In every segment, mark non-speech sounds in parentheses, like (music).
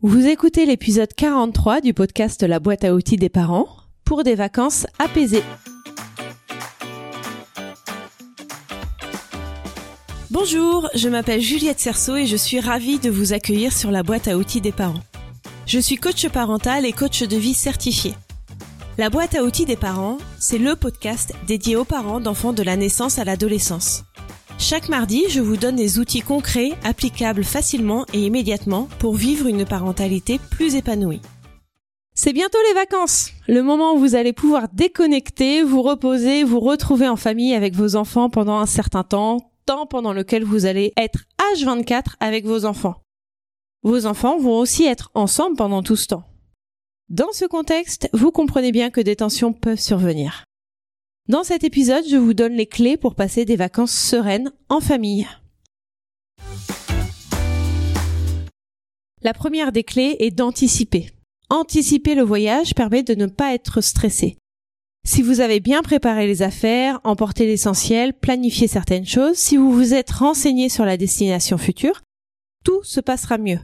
Vous écoutez l'épisode 43 du podcast La boîte à outils des parents pour des vacances apaisées. Bonjour, je m'appelle Juliette Cerceau et je suis ravie de vous accueillir sur la boîte à outils des parents. Je suis coach parental et coach de vie certifié. La boîte à outils des parents, c'est le podcast dédié aux parents d'enfants de la naissance à l'adolescence. Chaque mardi, je vous donne des outils concrets, applicables facilement et immédiatement pour vivre une parentalité plus épanouie. C'est bientôt les vacances, le moment où vous allez pouvoir déconnecter, vous reposer, vous retrouver en famille avec vos enfants pendant un certain temps, temps pendant lequel vous allez être H24 avec vos enfants. Vos enfants vont aussi être ensemble pendant tout ce temps. Dans ce contexte, vous comprenez bien que des tensions peuvent survenir. Dans cet épisode, je vous donne les clés pour passer des vacances sereines en famille. La première des clés est d'anticiper. Anticiper le voyage permet de ne pas être stressé. Si vous avez bien préparé les affaires, emporté l'essentiel, planifié certaines choses, si vous vous êtes renseigné sur la destination future, tout se passera mieux.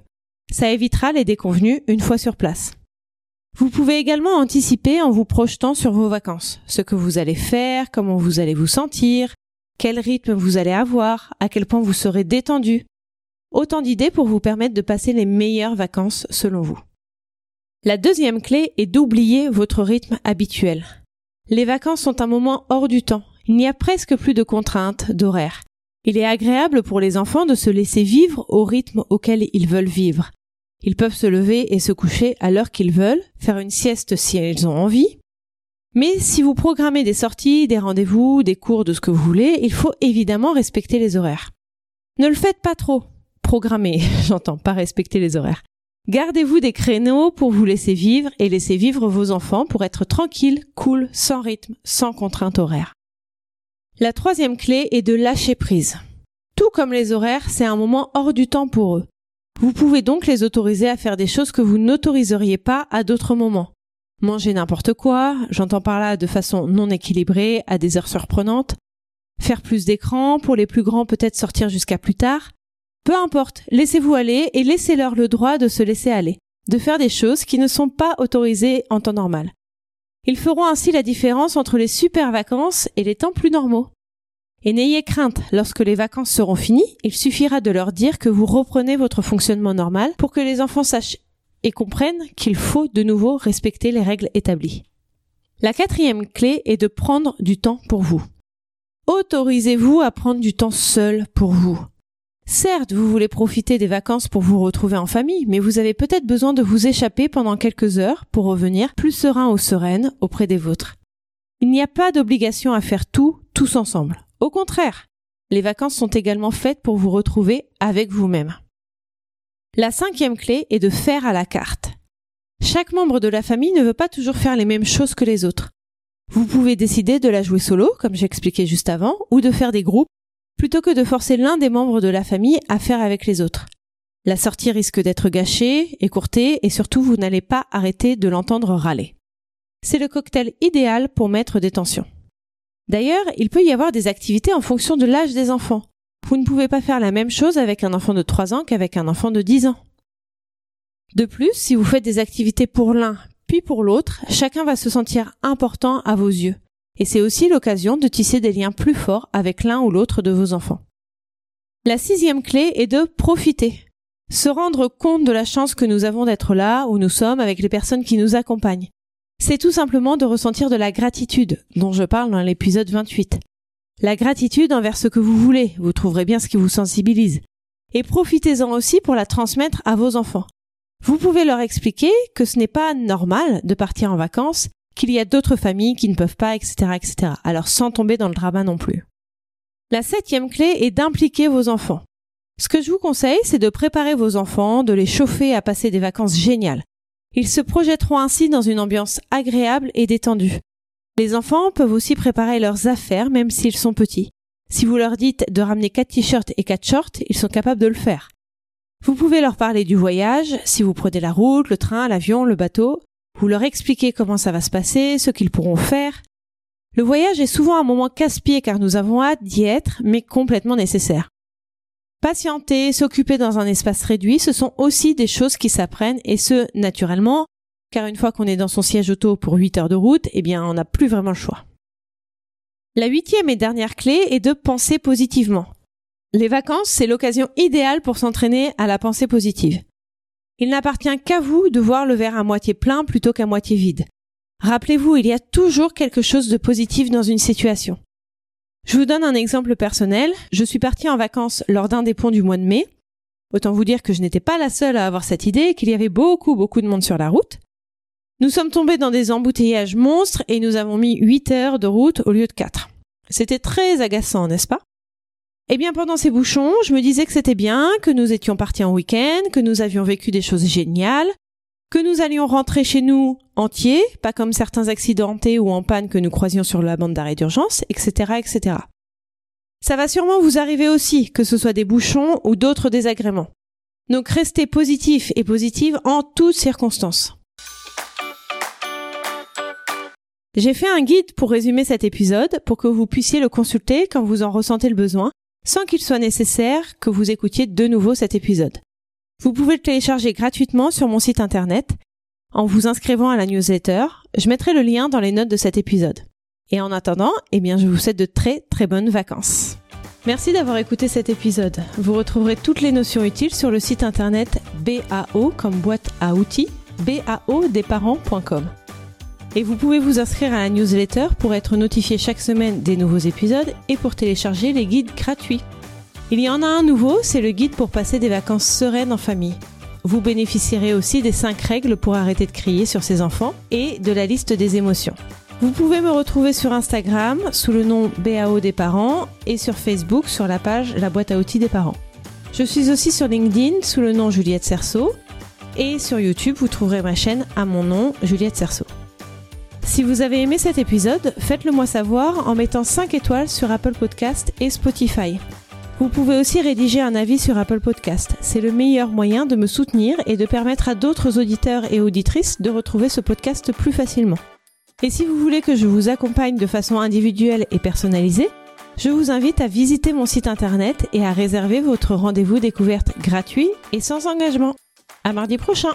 Ça évitera les déconvenus une fois sur place. Vous pouvez également anticiper en vous projetant sur vos vacances, ce que vous allez faire, comment vous allez vous sentir, quel rythme vous allez avoir, à quel point vous serez détendu. Autant d'idées pour vous permettre de passer les meilleures vacances selon vous. La deuxième clé est d'oublier votre rythme habituel. Les vacances sont un moment hors du temps. Il n'y a presque plus de contraintes, d'horaires. Il est agréable pour les enfants de se laisser vivre au rythme auquel ils veulent vivre. Ils peuvent se lever et se coucher à l'heure qu'ils veulent, faire une sieste si ils ont envie. Mais si vous programmez des sorties, des rendez-vous, des cours de ce que vous voulez, il faut évidemment respecter les horaires. Ne le faites pas trop. Programmer, (laughs) j'entends pas respecter les horaires. Gardez-vous des créneaux pour vous laisser vivre et laisser vivre vos enfants pour être tranquille, cool, sans rythme, sans contrainte horaire. La troisième clé est de lâcher prise. Tout comme les horaires, c'est un moment hors du temps pour eux. Vous pouvez donc les autoriser à faire des choses que vous n'autoriseriez pas à d'autres moments. Manger n'importe quoi, j'entends par là de façon non équilibrée, à des heures surprenantes. Faire plus d'écran, pour les plus grands peut-être sortir jusqu'à plus tard. Peu importe, laissez-vous aller et laissez-leur le droit de se laisser aller, de faire des choses qui ne sont pas autorisées en temps normal. Ils feront ainsi la différence entre les super vacances et les temps plus normaux. Et n'ayez crainte, lorsque les vacances seront finies, il suffira de leur dire que vous reprenez votre fonctionnement normal pour que les enfants sachent et comprennent qu'il faut de nouveau respecter les règles établies. La quatrième clé est de prendre du temps pour vous. Autorisez-vous à prendre du temps seul pour vous. Certes, vous voulez profiter des vacances pour vous retrouver en famille, mais vous avez peut-être besoin de vous échapper pendant quelques heures pour revenir plus serein ou sereine auprès des vôtres. Il n'y a pas d'obligation à faire tout tous ensemble. Au contraire, les vacances sont également faites pour vous retrouver avec vous-même. La cinquième clé est de faire à la carte. Chaque membre de la famille ne veut pas toujours faire les mêmes choses que les autres. Vous pouvez décider de la jouer solo, comme j'expliquais juste avant, ou de faire des groupes, plutôt que de forcer l'un des membres de la famille à faire avec les autres. La sortie risque d'être gâchée, écourtée, et surtout vous n'allez pas arrêter de l'entendre râler. C'est le cocktail idéal pour mettre des tensions. D'ailleurs, il peut y avoir des activités en fonction de l'âge des enfants. Vous ne pouvez pas faire la même chose avec un enfant de 3 ans qu'avec un enfant de 10 ans. De plus, si vous faites des activités pour l'un puis pour l'autre, chacun va se sentir important à vos yeux. Et c'est aussi l'occasion de tisser des liens plus forts avec l'un ou l'autre de vos enfants. La sixième clé est de profiter. Se rendre compte de la chance que nous avons d'être là où nous sommes avec les personnes qui nous accompagnent c'est tout simplement de ressentir de la gratitude, dont je parle dans l'épisode 28. La gratitude envers ce que vous voulez, vous trouverez bien ce qui vous sensibilise. Et profitez-en aussi pour la transmettre à vos enfants. Vous pouvez leur expliquer que ce n'est pas normal de partir en vacances, qu'il y a d'autres familles qui ne peuvent pas, etc., etc. Alors sans tomber dans le drama non plus. La septième clé est d'impliquer vos enfants. Ce que je vous conseille, c'est de préparer vos enfants, de les chauffer à passer des vacances géniales. Ils se projetteront ainsi dans une ambiance agréable et détendue. Les enfants peuvent aussi préparer leurs affaires même s'ils sont petits. Si vous leur dites de ramener quatre t-shirts et quatre shorts, ils sont capables de le faire. Vous pouvez leur parler du voyage, si vous prenez la route, le train, l'avion, le bateau. Vous leur expliquez comment ça va se passer, ce qu'ils pourront faire. Le voyage est souvent un moment casse-pied car nous avons hâte d'y être, mais complètement nécessaire. Patienter, s'occuper dans un espace réduit, ce sont aussi des choses qui s'apprennent et ce, naturellement, car une fois qu'on est dans son siège auto pour 8 heures de route, eh bien, on n'a plus vraiment le choix. La huitième et dernière clé est de penser positivement. Les vacances, c'est l'occasion idéale pour s'entraîner à la pensée positive. Il n'appartient qu'à vous de voir le verre à moitié plein plutôt qu'à moitié vide. Rappelez-vous, il y a toujours quelque chose de positif dans une situation. Je vous donne un exemple personnel. Je suis partie en vacances lors d'un des ponts du mois de mai. Autant vous dire que je n'étais pas la seule à avoir cette idée qu'il y avait beaucoup, beaucoup de monde sur la route. Nous sommes tombés dans des embouteillages monstres et nous avons mis 8 heures de route au lieu de 4. C'était très agaçant, n'est-ce pas? Eh bien, pendant ces bouchons, je me disais que c'était bien, que nous étions partis en week-end, que nous avions vécu des choses géniales, que nous allions rentrer chez nous entiers, pas comme certains accidentés ou en panne que nous croisions sur la bande d'arrêt d'urgence, etc., etc. Ça va sûrement vous arriver aussi, que ce soit des bouchons ou d'autres désagréments. Donc restez positif et positive en toutes circonstances. J'ai fait un guide pour résumer cet épisode pour que vous puissiez le consulter quand vous en ressentez le besoin, sans qu'il soit nécessaire que vous écoutiez de nouveau cet épisode. Vous pouvez le télécharger gratuitement sur mon site internet en vous inscrivant à la newsletter. Je mettrai le lien dans les notes de cet épisode. Et en attendant, eh bien, je vous souhaite de très très bonnes vacances. Merci d'avoir écouté cet épisode. Vous retrouverez toutes les notions utiles sur le site internet BAO comme boîte à outils, baodesparents.com. Et vous pouvez vous inscrire à la newsletter pour être notifié chaque semaine des nouveaux épisodes et pour télécharger les guides gratuits. Il y en a un nouveau, c'est le guide pour passer des vacances sereines en famille. Vous bénéficierez aussi des 5 règles pour arrêter de crier sur ses enfants et de la liste des émotions. Vous pouvez me retrouver sur Instagram sous le nom BAO des parents et sur Facebook sur la page La boîte à outils des parents. Je suis aussi sur LinkedIn sous le nom Juliette Cerceau et sur YouTube vous trouverez ma chaîne à mon nom Juliette Cerceau. Si vous avez aimé cet épisode, faites-le moi savoir en mettant 5 étoiles sur Apple Podcast et Spotify. Vous pouvez aussi rédiger un avis sur Apple Podcast. C'est le meilleur moyen de me soutenir et de permettre à d'autres auditeurs et auditrices de retrouver ce podcast plus facilement. Et si vous voulez que je vous accompagne de façon individuelle et personnalisée, je vous invite à visiter mon site internet et à réserver votre rendez-vous découverte gratuit et sans engagement. À mardi prochain!